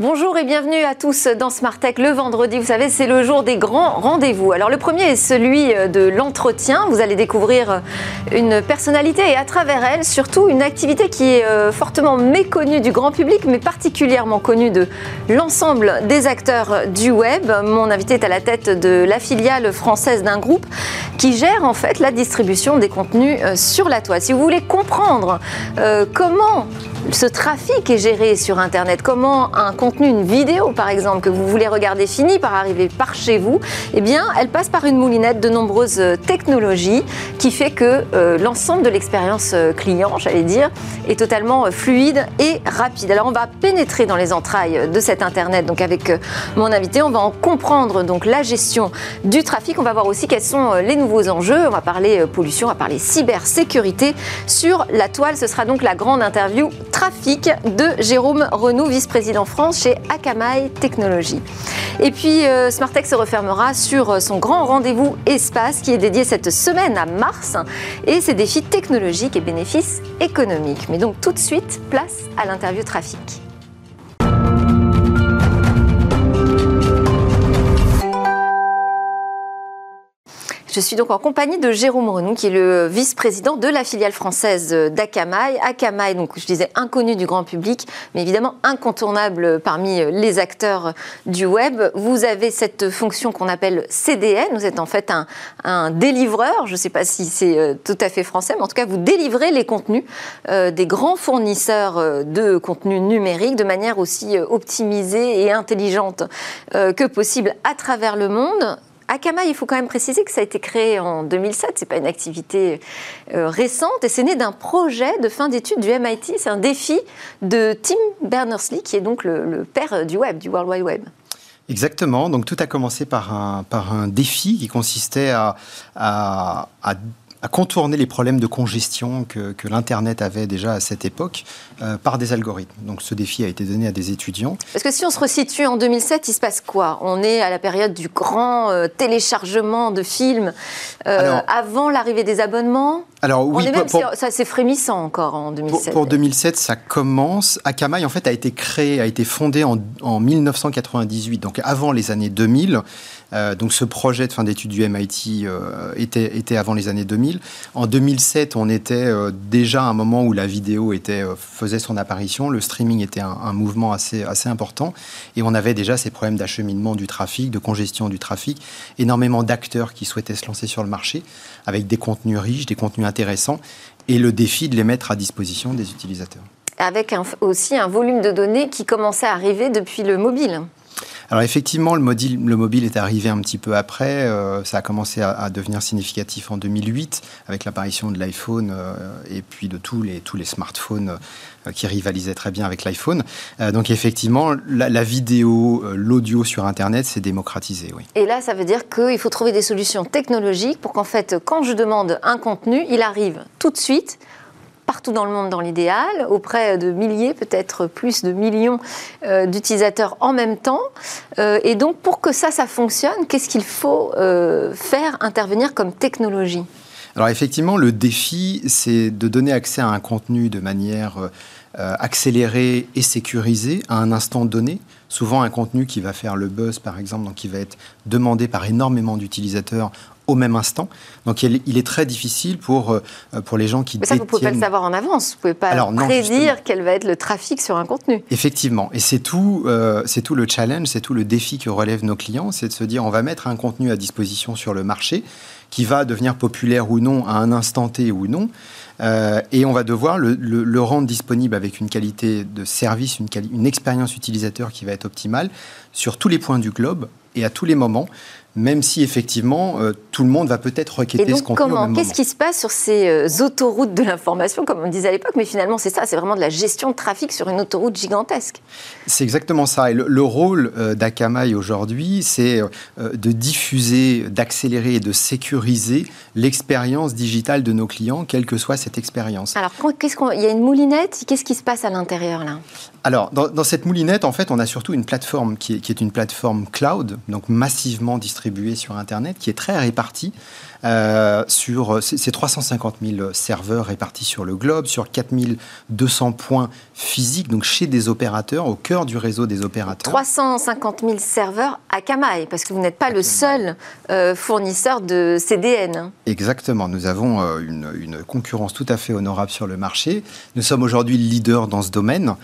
Bonjour et bienvenue à tous dans Smart Tech. Le vendredi, vous savez, c'est le jour des grands rendez-vous. Alors le premier est celui de l'entretien. Vous allez découvrir une personnalité et à travers elle, surtout une activité qui est euh, fortement méconnue du grand public, mais particulièrement connue de l'ensemble des acteurs du web. Mon invité est à la tête de la filiale française d'un groupe qui gère en fait la distribution des contenus euh, sur la toile. Si vous voulez comprendre euh, comment ce trafic est géré sur Internet, comment un contenu, une vidéo par exemple, que vous voulez regarder finit par arriver par chez vous, eh bien, elle passe par une moulinette de nombreuses technologies qui fait que euh, l'ensemble de l'expérience euh, client, j'allais dire, est totalement euh, fluide et rapide. Alors, on va pénétrer dans les entrailles de cet Internet. Donc, avec mon invité, on va en comprendre donc la gestion du trafic. On va voir aussi quels sont les nouveaux enjeux. On va parler pollution, on va parler cybersécurité sur la toile. Ce sera donc la grande interview trafic de Jérôme Renou, vice-président France chez Akamai Technologies. Et puis euh, Smartech se refermera sur euh, son grand rendez-vous espace qui est dédié cette semaine à Mars et ses défis technologiques et bénéfices économiques. Mais donc tout de suite, place à l'interview trafic. Je suis donc en compagnie de Jérôme Renou, qui est le vice-président de la filiale française d'Akamai. Akamai, donc je disais inconnu du grand public, mais évidemment incontournable parmi les acteurs du web. Vous avez cette fonction qu'on appelle CDN. Vous êtes en fait un, délivreur. Je ne sais pas si c'est euh, tout à fait français, mais en tout cas, vous délivrez les contenus euh, des grands fournisseurs euh, de contenus numériques de manière aussi optimisée et intelligente que possible à travers le monde. Akamai, il faut quand même préciser que ça a été créé en 2007, c'est pas une activité euh, récente, et c'est né d'un projet de fin d'études du MIT, c'est un défi de Tim Berners-Lee, qui est donc le, père du web, du World Wide Web. Exactement, donc tout a commencé par un, défi qui consistait à contourner les problèmes de congestion que, l'Internet avait déjà à cette époque euh, par des algorithmes. Donc ce défi a été donné à des étudiants. Parce que si on se resitue en 2007, il se passe quoi? On est à la période du grand euh, téléchargement de films, euh, avant l'arrivée des abonnements? Alors oui, ça c'est frémissant encore en 2007. Pour, 2007, ça commence. Akamai en fait a été créé, a été fondé en, en 1998, donc avant les années 2000. Euh, donc ce projet de fin d'études du MIT euh, était, était, avant les années 2000. En 2007, on était euh, déjà à un moment où la vidéo était, son apparition, le streaming était un, mouvement assez important, et on avait déjà ces problèmes d'acheminement du trafic, de congestion du trafic, énormément d'acteurs qui souhaitaient se lancer sur le marché, avec des contenus riches, des contenus intéressants, et le défi de les mettre à disposition des utilisateurs. Avec aussi un volume de données qui commençait à arriver depuis le mobile. Alors effectivement, le mobile, le mobile est arrivé un petit peu après. Euh, ça a commencé à, devenir significatif en 2008 avec l'apparition de l'iPhone euh, et puis de tous les, tous les smartphones euh, qui rivalisaient très bien avec l'iPhone. donc effectivement, la, vidéo, l'audio sur Internet s'est démocratisé. Et là, ça veut dire qu'il faut trouver des solutions technologiques pour qu'en fait, quand je demande un contenu, il arrive tout de suite partout dans le monde dans l'idéal, auprès de milliers, peut-être plus de millions euh, d'utilisateurs en même temps. Euh, et donc, pour que ça, ça fonctionne, qu'est-ce qu'il faut euh, faire intervenir comme technologie? Alors, effectivement, le défi, c'est de donner accès à un contenu de manière accélérée et sécurisée à un instant donné souvent un contenu qui va faire le buzz, par exemple, donc qui va être demandé par énormément d'utilisateurs au même instant. Donc il, est très difficile pour, euh, pour les gens qui Mais ça, vous ne pouvez pas le savoir en avance. Vous ne pouvez pas Alors, prédire quel va être le trafic sur un contenu. Effectivement. Et c'est tout, euh, c'est tout le challenge, c'est tout le défi que relèvent nos clients, c'est de se dire on va mettre un contenu à disposition sur le marché qui va devenir populaire ou non à un instant T ou non. Euh, et on va devoir le, rendre disponible avec une qualité de service, une, une expérience utilisateur qui va être optimale sur tous les points du globe et à tous les moments même si effectivement euh, tout le monde va peut-être requêter ce contenu. Comment Qu'est-ce qui se passe sur ces euh, autoroutes de l'information, comme on disait à l'époque Mais finalement, c'est ça, c'est vraiment de la gestion de trafic sur une autoroute gigantesque. C'est exactement ça. Et le, rôle euh, d'Akamai aujourd'hui, c'est de diffuser, d'accélérer et de sécuriser l'expérience digitale de nos clients, quelle que soit cette expérience. Alors, qu'est-ce qu'on... il y a une moulinette? Qu'est-ce qui se passe à l'intérieur là? Alors, dans, cette moulinette, en fait, on a surtout une plateforme qui est, une plateforme cloud, donc massivement distribuée sur Internet, qui est très répartie, sur ces 350 000 serveurs répartis sur le globe, sur 4200 points physiques, donc chez des opérateurs, au cœur du réseau des opérateurs. 350 000 serveurs à Kamaï, parce que vous n'êtes pas le seul fournisseur de CDN. Exactement, nous avons une, une, concurrence tout à fait honorable sur le marché. Nous sommes aujourd'hui leader dans ce domaine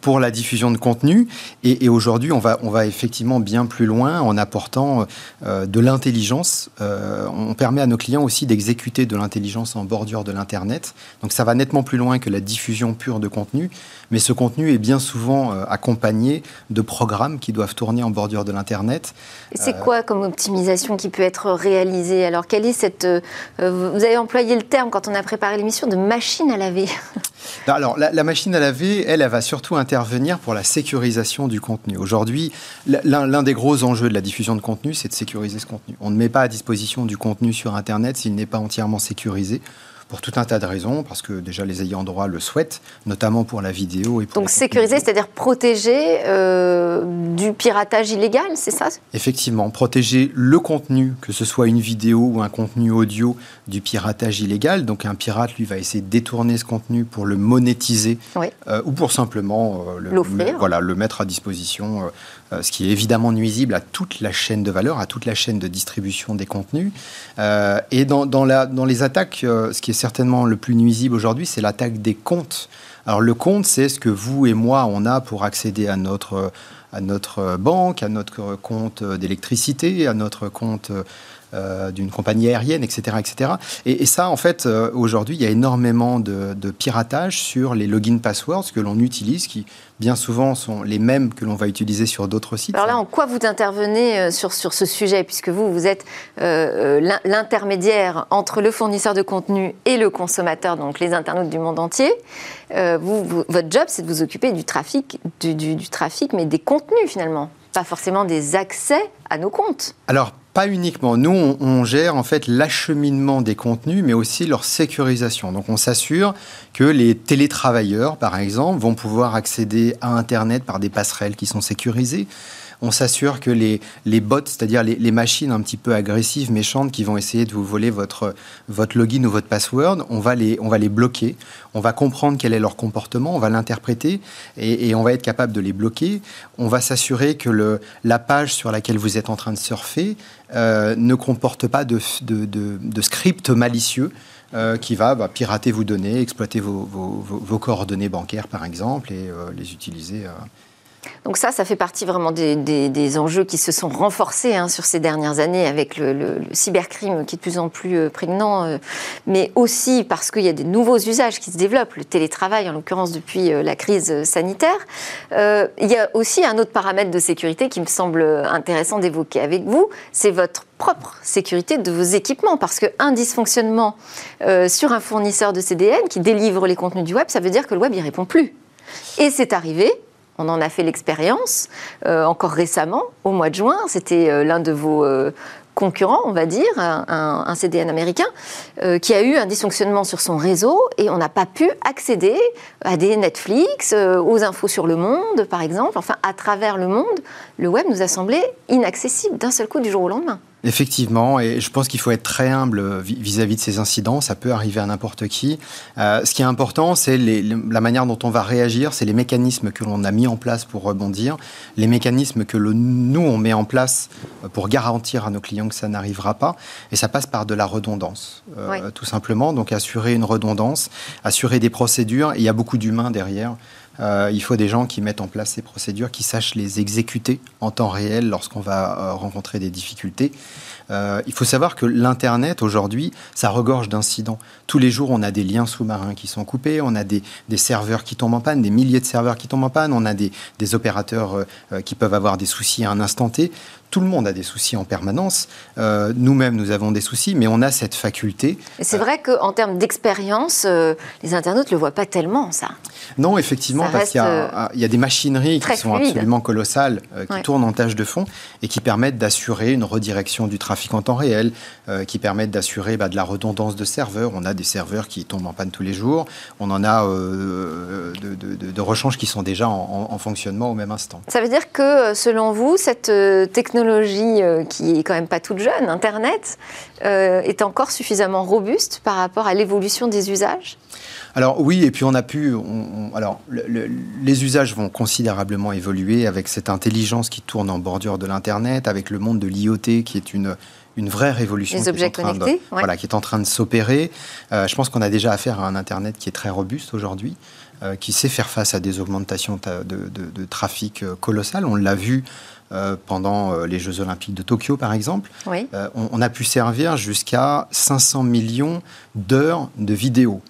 pour la diffusion de contenu. Et, aujourd'hui, on va, on va effectivement bien plus loin en apportant euh, de l'intelligence. Euh, on permet à nos clients aussi d'exécuter de l'intelligence en bordure de l'Internet. Donc ça va nettement plus loin que la diffusion pure de contenu. Mais ce contenu est bien souvent euh, accompagné de programmes qui doivent tourner en bordure de l'Internet. Et c'est quoi comme optimisation qui peut être réalisée? Alors, quelle est cette. vous avez employé le terme quand on a préparé l'émission de machine à laver. Alors, la, la, machine à laver, elle, elle va surtout intervenir pour la sécurisation du contenu. Aujourd'hui, l'un des gros enjeux de la diffusion de contenu, c'est de sécuriser ce contenu. On ne met pas à disposition du contenu sur Internet s'il n'est pas entièrement sécurisé pour tout un tas de raisons, parce que déjà les ayants droit le souhaitent, notamment pour la vidéo. Et pour Donc sécuriser, c'est-à-dire protéger euh, du piratage illégal, c'est ça? Effectivement, protéger le contenu, que ce soit une vidéo ou un contenu audio, du piratage illégal. Donc un pirate, lui, va essayer de détourner ce contenu pour le monétiser euh, ou pour simplement euh, le, voilà, le mettre à disposition euh, ce qui est évidemment nuisible à toute la chaîne de valeur, à toute la chaîne de distribution des contenus. Euh, et dans, dans, la, dans, les attaques, euh, ce qui est certainement le plus nuisible aujourd'hui, c'est l'attaque des comptes. Alors le compte, c'est ce que vous et moi, on a pour accéder à notre, à notre banque, à notre compte d'électricité, à notre compte euh, d'une compagnie aérienne, etc. etc. Et, ça, en fait, euh, aujourd'hui, il y a énormément de, piratage sur les login passwords que l'on utilise, qui bien souvent sont les mêmes que l'on va utiliser sur d'autres sites. Alors là, en quoi vous intervenez euh, sur, sur ce sujet, puisque vous, vous êtes l'intermédiaire entre le fournisseur de contenu et le consommateur, donc les internautes du monde entier. vous, votre job, c'est de vous occuper du trafic, du, du trafic, mais des contenus finalement, pas forcément des accès à nos comptes. Alors, pas uniquement. Nous, on, gère en fait l'acheminement des contenus, mais aussi leur sécurisation. Donc, on s'assure que les télétravailleurs, par exemple, vont pouvoir accéder à Internet par des passerelles qui sont sécurisées on s'assure que les, les bots, c'est-à-dire les, machines un petit peu agressives, méchantes, qui vont essayer de vous voler votre, votre login ou votre password, on va, les, on va les bloquer. On va comprendre quel est leur comportement, on va l'interpréter et, on va être capable de les bloquer. On va s'assurer que la page sur laquelle vous êtes en train de surfer euh, ne comporte pas de, de, script malicieux. Euh, qui va bah, pirater vos données, exploiter vos, vos, coordonnées bancaires par exemple et euh, les utiliser donc ça, ça fait partie vraiment des, enjeux qui se sont renforcés hein, sur ces dernières années avec le, cybercrime qui est de plus en plus euh, prégnant, euh, mais aussi parce qu'il y a des nouveaux usages qui se développent, le télétravail en l'occurrence depuis euh, la crise sanitaire. il y a aussi un autre paramètre de sécurité qui me semble intéressant d'évoquer avec vous, c'est votre propre sécurité de vos équipements, parce qu'un dysfonctionnement sur un fournisseur de CDN qui délivre les contenus du web, ça veut dire que le web, il répond plus. Et c'est arrivé on en a fait l'expérience euh, encore récemment, au mois de juin. C'était euh, l'un de vos euh, concurrents, on va dire, un, CDN américain, qui a eu un dysfonctionnement sur son réseau et on n'a pas pu accéder à des Netflix, aux infos sur le monde, par exemple. Enfin, à travers le monde, le web nous a semblé inaccessible d'un seul coup du jour au lendemain. Effectivement, et je pense qu'il faut être très humble vis-à-vis de ces incidents. Ça peut arriver à n'importe qui. Euh, ce qui est important, c'est la manière dont on va réagir, c'est les mécanismes que l'on a mis en place pour rebondir, les mécanismes que nous, on met en place pour garantir à nos clients que ça n'arrivera pas. Et ça passe par de la redondance, euh, tout simplement. Donc assurer une redondance, assurer des procédures. Et il y a beaucoup d'humains derrière. Euh, il faut des gens qui mettent en place ces procédures, qui sachent les exécuter en temps réel lorsqu'on va euh, rencontrer des difficultés. Euh, il faut savoir que l'Internet, aujourd'hui, ça regorge d'incidents. Tous les jours, on a des liens sous-marins qui sont coupés, on a des, serveurs qui tombent en panne, des milliers de serveurs qui tombent en panne, on a des, opérateurs qui peuvent avoir des soucis à un instant T tout le monde a des soucis en permanence. Euh, nous-mêmes, nous avons des soucis, mais on a cette faculté. Et c'est vrai qu'en termes d'expérience, euh, les internautes ne le voient pas tellement, ça. Non, effectivement, parce qu'il y, a des machineries qui sont absolument colossales, euh, qui tournent en tâche de fond et qui permettent d'assurer une redirection du trafic en temps réel, qui permettent d'assurer bah, de la redondance de serveurs. On a des serveurs qui tombent en panne tous les jours. On en a de, de, rechanges qui sont déjà en, fonctionnement au même instant. Ça veut dire que, selon vous, cette technologie qui est quand même pas toute jeune, Internet, est encore suffisamment robuste par rapport à l'évolution des usages? Alors oui, et puis on a pu. alors les usages vont considérablement évoluer avec cette intelligence qui tourne en bordure de l'internet, avec le monde de l'IoT qui est une une vraie révolution les objets qui, est connectés, voilà, qui est en train de s'opérer. Euh, je pense qu'on a déjà affaire à un Internet qui est très robuste aujourd'hui, euh, qui sait faire face à des augmentations de, trafic euh, colossales. On l'a vu pendant les Jeux Olympiques de Tokyo, par exemple. On, on, a pu servir jusqu'à 500 millions d'heures de vidéos.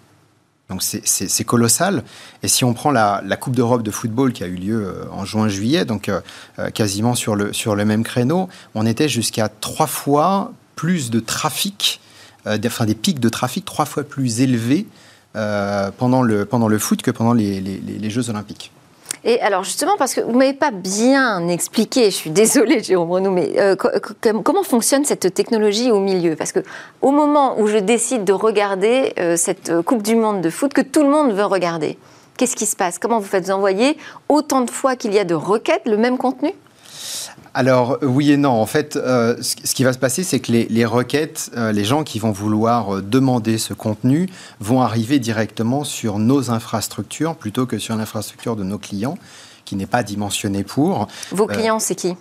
Donc c'est colossal. Et si on prend la, Coupe d'Europe de football qui a eu lieu euh, en juin-juillet, donc euh, euh, quasiment sur le, sur le même créneau, on était jusqu'à trois fois plus de trafic, enfin des pics de trafic trois fois plus élevés pendant, le, pendant le foot que pendant les, les Jeux Olympiques. Et alors justement, parce que vous ne m'avez pas bien expliqué, je suis désolée Jérôme Renaud, mais euh, comment fonctionne cette technologie au milieu? Parce que au moment où je décide de regarder euh, cette Coupe du Monde de foot que tout le monde veut regarder, qu'est-ce qui se passe? Comment vous faites? Envoyer autant de fois qu'il y a de requêtes le même contenu? Alors oui et non. En fait, euh, ce qui va se passer, c'est que les, requêtes, euh, les gens qui vont vouloir euh, demander ce contenu vont arriver directement sur nos infrastructures plutôt que sur l'infrastructure de nos clients, qui n'est pas dimensionnée pour. Vos clients, c'est qui?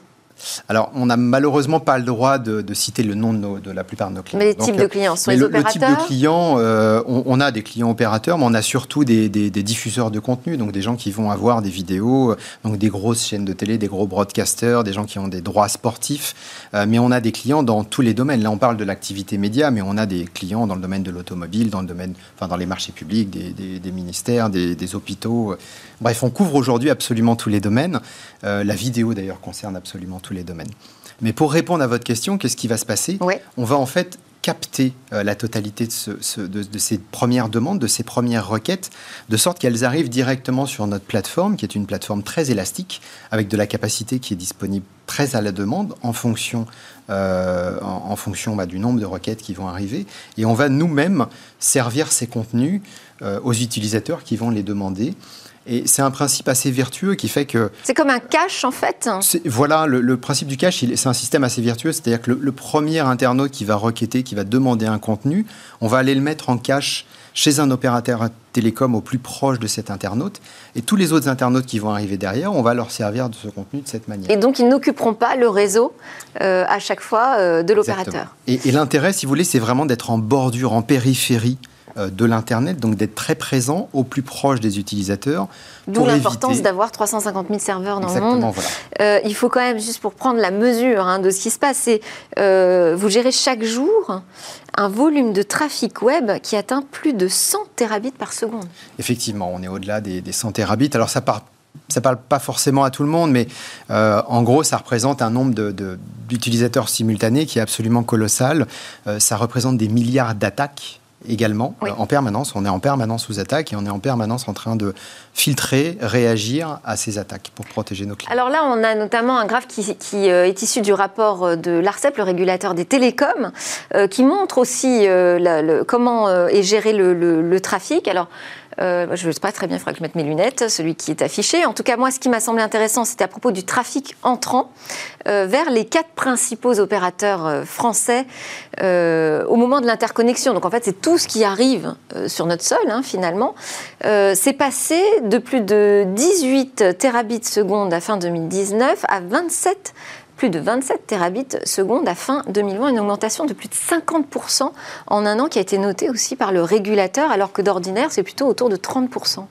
Alors, on n'a malheureusement pas le droit de, citer le nom de, de, la plupart de nos clients. Mais les types de clients sont les le, opérateurs Le type de clients, euh, on, a des clients opérateurs, mais on a surtout des, diffuseurs de contenu, donc des gens qui vont avoir des vidéos, euh, donc des grosses chaînes de télé, des gros broadcasters, des gens qui ont des droits sportifs. Euh, mais on a des clients dans tous les domaines. Là, on parle de l'activité média, mais on a des clients dans le domaine de l'automobile, dans le domaine, enfin, dans les marchés publics, des, ministères, des, hôpitaux. Bref, on couvre aujourd'hui absolument tous les domaines. la vidéo, d'ailleurs, concerne absolument tous les domaines. Mais pour répondre à votre question, qu'est-ce qui va se passer? On va en fait capter euh, la totalité de, de, ces premières demandes, de ces premières requêtes, de sorte qu'elles arrivent directement sur notre plateforme, qui est une plateforme très élastique, avec de la capacité qui est disponible très à la demande en fonction, euh, en, fonction bah, du nombre de requêtes qui vont arriver. Et on va nous-mêmes servir ces contenus euh, aux utilisateurs qui vont les demander. Et c'est un principe assez vertueux qui fait que... C'est comme un cache en fait Voilà, le, principe du cache, c'est un système assez vertueux. C'est-à-dire que le, premier internaute qui va requêter, qui va demander un contenu, on va aller le mettre en cache chez un opérateur télécom au plus proche de cet internaute. Et tous les autres internautes qui vont arriver derrière, on va leur servir de ce contenu de cette manière. Et donc, ils n'occuperont pas le réseau euh, à chaque fois euh, de l'opérateur. Et, et l'intérêt, si vous voulez, c'est vraiment d'être en bordure, en périphérie de l'Internet, donc d'être très présent au plus proche des utilisateurs. D'où l'importance d'avoir 350 000 serveurs dans le monde. Euh, il faut quand même, juste pour prendre la mesure hein, de ce qui se passe, c'est euh, vous gérez chaque jour un volume de trafic web qui atteint plus de 100 terabits par seconde. Effectivement, on est au-delà des, 100 terabits. Alors ça part ça parle pas forcément à tout le monde, mais en gros, ça représente un nombre d'utilisateurs simultanés qui est absolument colossal. ça représente des milliards d'attaques également euh, en permanence. On est en permanence sous attaque et on est en permanence en train de filtrer, réagir à ces attaques pour protéger nos clients. Alors là, on a notamment un graphe qui, euh, est issu du rapport euh, de l'ARCEP, le régulateur des télécoms, qui montre aussi comment est géré le, le trafic. Alors, euh, je ne sais pas très bien, il faudra que je mette mes lunettes, celui qui est affiché. En tout cas, moi, ce qui m'a semblé intéressant, c'était à propos du trafic entrant euh, vers les quatre principaux opérateurs euh, français au moment de l'interconnexion. Donc, en fait, c'est tout ce qui arrive sur notre sol, hein, finalement. c'est passé de plus de 18 terabits seconde à fin 2019 à 27 plus de 27 terabits seconde à fin 2020, une augmentation de plus de 50% en un an qui a été notée aussi par le régulateur, alors que d'ordinaire, c'est plutôt autour de 30%.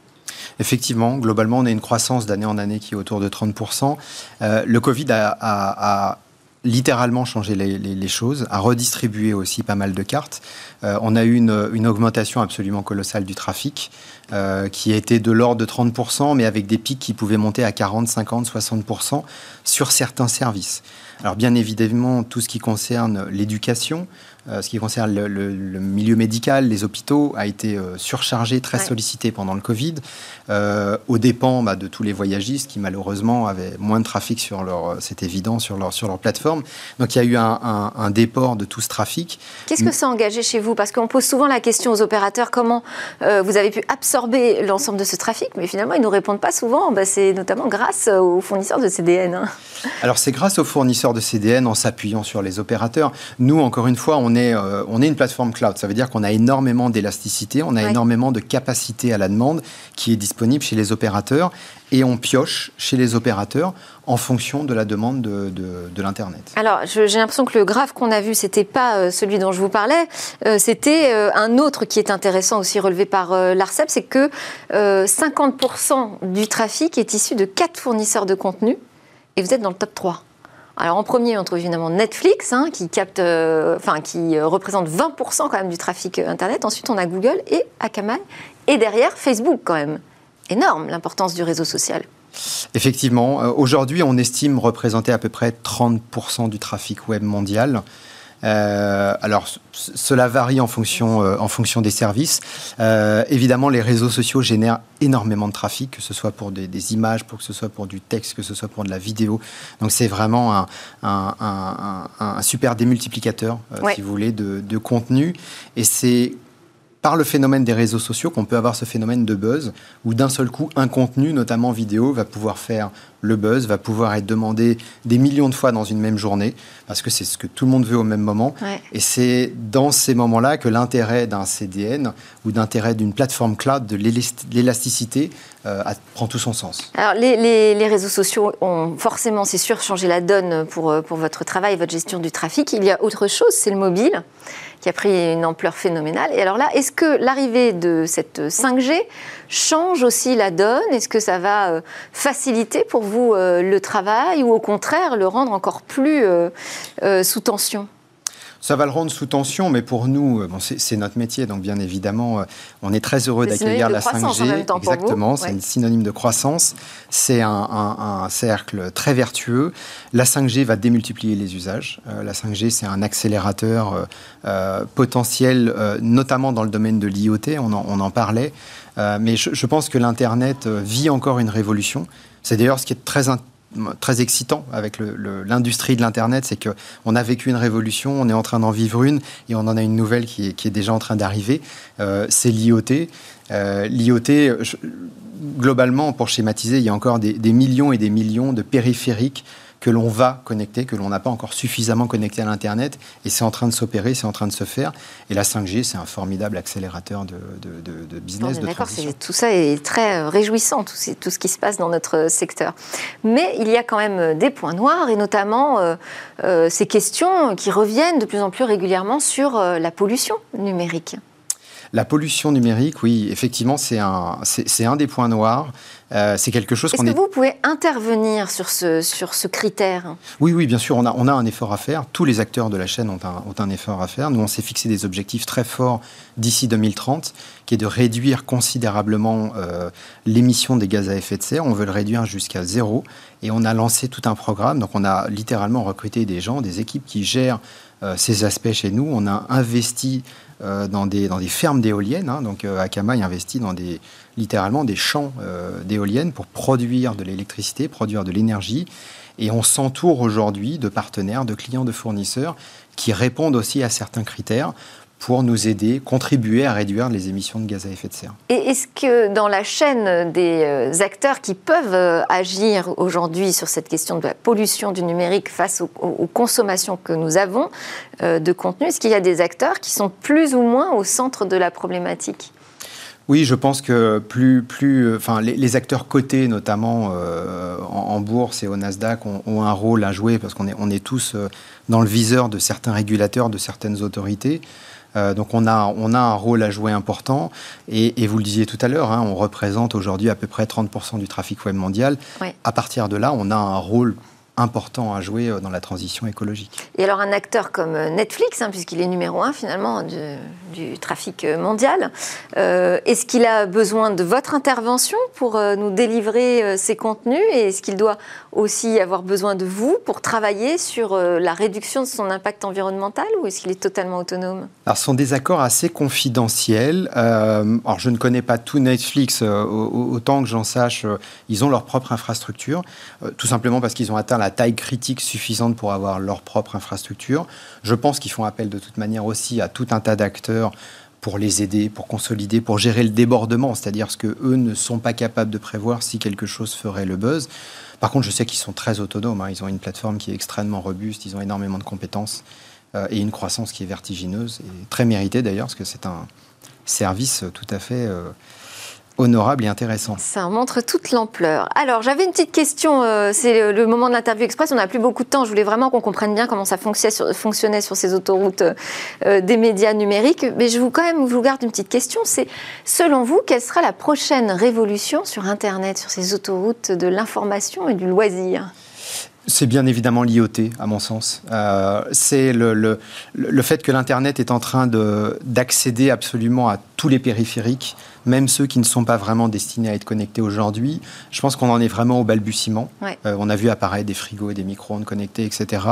Effectivement, globalement, on a une croissance d'année en année qui est autour de 30%. Euh, le Covid a, littéralement changé les, choses, a redistribué aussi pas mal de cartes. Euh, on a eu une, augmentation absolument colossale du trafic. Euh, qui était de l'ordre de 30%, mais avec des pics qui pouvaient monter à 40, 50, 60% sur certains services. Alors bien évidemment, tout ce qui concerne l'éducation, ce qui concerne le, milieu médical, les hôpitaux, a été surchargé, très sollicité pendant le Covid, au dépens bah, de tous les voyagistes qui malheureusement avaient moins de trafic sur leur, c'est évident, sur leur, sur leur plateforme. Donc il y a eu un, un déport de tout ce trafic. Qu'est-ce que ça a engagé chez vous? Parce qu'on pose souvent la question aux opérateurs comment vous avez pu absorber l'ensemble de ce trafic, mais finalement ils ne nous répondent pas souvent. Bah, c'est notamment grâce aux fournisseurs de CDN. Hein. Alors c'est grâce aux fournisseurs de CDN en s'appuyant sur les opérateurs. Nous, encore une fois, on est, euh, on est une plateforme cloud. Ça veut dire qu'on a énormément d'élasticité, on a énormément de capacité à la demande qui est disponible chez les opérateurs et on pioche chez les opérateurs en fonction de la demande de, de, l'Internet. Alors, j'ai l'impression que le graphe qu'on a vu, c'était pas euh, celui dont je vous parlais, euh, c'était un autre qui est intéressant aussi relevé par l'ARCEP, c'est que 50% du trafic est issu de quatre fournisseurs de contenu et vous êtes dans le top 3. Alors en premier, on trouve évidemment Netflix, hein, qui, euh, euh, représente 20% quand même du trafic euh, Internet. Ensuite, on a Google et Akamai. Et derrière, Facebook quand même. Énorme l'importance du réseau social. Effectivement, aujourd'hui, on estime représenter à peu près 30% du trafic web mondial. Euh, alors, cela varie en fonction, euh, en fonction des services. Euh, évidemment, les réseaux sociaux génèrent énormément de trafic, que ce soit pour des, images, pour que ce soit pour du texte, que ce soit pour de la vidéo. Donc, c'est vraiment un, super démultiplicateur, si vous voulez, de, de contenu. Et c'est par le phénomène des réseaux sociaux qu'on peut avoir ce phénomène de buzz, où d'un seul coup, un contenu, notamment vidéo, va pouvoir faire le buzz, va pouvoir être demandé des millions de fois dans une même journée, parce que c'est ce que tout le monde veut au même moment. Et c'est dans ces moments-là que l'intérêt d'un CDN ou d'intérêt d'une plateforme cloud, de l'élasticité, euh, prend tout son sens. Alors les, les, réseaux sociaux ont forcément, c'est sûr, changé la donne pour, euh, pour votre travail, votre gestion du trafic. Il y a autre chose, c'est le mobile qui a pris une ampleur phénoménale. Et alors là, est-ce que l'arrivée de cette 5G change aussi la donne? Est-ce que ça va euh, faciliter pour vous euh, le travail ou au contraire le rendre encore plus euh, sous tension? Ça va le rendre sous tension, mais pour nous, bon, c'est notre métier, donc bien évidemment, on est très heureux d'accueillir la 5G. Exactement, c'est un synonyme de croissance. C'est un, cercle très vertueux. La 5G va démultiplier les usages. la 5G, c'est un accélérateur euh, potentiel, notamment dans le domaine de l'IoT, on, on, en parlait. Mais je, pense que l'Internet vit encore une révolution. C'est d'ailleurs ce qui est très très excitant avec l'industrie de l'Internet, c'est qu'on a vécu une révolution, on est en train d'en vivre une, et on en a une nouvelle qui est, déjà en train d'arriver. Euh, c'est l'IoT. Euh, L'IoT, globalement, pour schématiser, il y a encore des, millions et des millions de périphériques que l'on va connecter, que l'on n'a pas encore suffisamment connecté à l'Internet. Et c'est en train de s'opérer, c'est en train de se faire. Et la 5G, c'est un formidable accélérateur de, business, de. Tout ça est très euh, réjouissant, tout, tout, ce qui se passe dans notre secteur. Mais il y a quand même euh, des points noirs, et notamment euh, ces questions qui reviennent de plus en plus régulièrement sur la pollution numérique. La pollution numérique, oui, effectivement, c'est un, c'est, un des points noirs. Euh, c'est quelque chose qu'on est... ce que vous pouvez intervenir sur ce, sur ce critère? Oui, oui, bien sûr, on a, on a un effort à faire. Tous les acteurs de la chaîne ont un, ont un effort à faire. Nous, on s'est fixé des objectifs très forts d'ici 2030, qui est de réduire considérablement euh, l'émission des gaz à effet de serre. On veut le réduire jusqu'à zéro. Et on a lancé tout un programme. Donc, on a littéralement recruté des gens, des équipes qui gèrent euh, ces aspects chez nous. On a investi dans, des, dans des fermes d'éoliennes. Hein. donc euh, Akamai investit dans des, littéralement des champs euh, d'éoliennes pour produire de l'électricité, produire de l'énergie. Et on s'entoure aujourd'hui de partenaires, de clients, de fournisseurs qui répondent aussi à certains critères pour nous aider, contribuer à réduire les émissions de gaz à effet de serre. Et est-ce que dans la chaîne des euh, acteurs qui peuvent euh, agir aujourd'hui sur cette question de la pollution du numérique face aux, consommations que nous avons euh, de contenu, est-ce qu'il y a des acteurs qui sont plus ou moins au centre de la problématique? Oui, je pense que plus, plus, enfin, les, acteurs cotés, notamment en, bourse et au Nasdaq, ont, un rôle à jouer parce qu'on est, on est tous dans le viseur de certains régulateurs, de certaines autorités. Euh, donc on a, on a un rôle à jouer important. Et, vous le disiez tout à l'heure, hein, on représente aujourd'hui à peu près 30% du trafic web mondial. À partir de là, on a un rôle important à jouer dans la transition écologique. Et alors un acteur comme Netflix, hein, puisqu'il est numéro un finalement du, trafic mondial, est-ce qu'il a besoin de votre intervention pour nous délivrer ses contenus? Et est-ce qu'il doit aussi avoir besoin de vous pour travailler sur la réduction de son impact environnemental ou est-ce qu'il est totalement autonome? Alors, ce sont des accords assez confidentiels. alors, je ne connais pas tout Netflix, autant que j'en sache, ils ont leur propre infrastructure, tout simplement parce qu'ils ont atteint la taille critique suffisante pour avoir leur propre infrastructure. Je pense qu'ils font appel de toute manière aussi à tout un tas d'acteurs pour les aider, pour consolider, pour gérer le débordement, c'est-à-dire ce que eux ne sont pas capables de prévoir si quelque chose ferait le buzz. Par contre, je sais qu'ils sont très autonomes. Hein. Ils ont une plateforme qui est extrêmement robuste. Ils ont énormément de compétences euh, et une croissance qui est vertigineuse et très méritée d'ailleurs, parce que c'est un service tout à fait euh, honorable et intéressant. Ça montre toute l'ampleur. Alors, j'avais une petite question, euh, c'est le moment de l'interview express, on n'a plus beaucoup de temps, je voulais vraiment qu'on comprenne bien comment ça fonctionnait sur, ces autoroutes euh, des médias numériques, mais je vous quand même vous garde une petite question, c'est selon vous, quelle sera la prochaine révolution sur Internet, sur ces autoroutes de l'information et du loisir? C'est bien évidemment l'IoT, à mon sens. Euh, c'est le, le, le, fait que l'Internet est en train d'accéder absolument à tous les périphériques, même ceux qui ne sont pas vraiment destinés à être connectés aujourd'hui. Je pense qu'on en est vraiment au balbutiement. Euh, on a vu apparaître des frigos et des micro-ondes connectés, etc.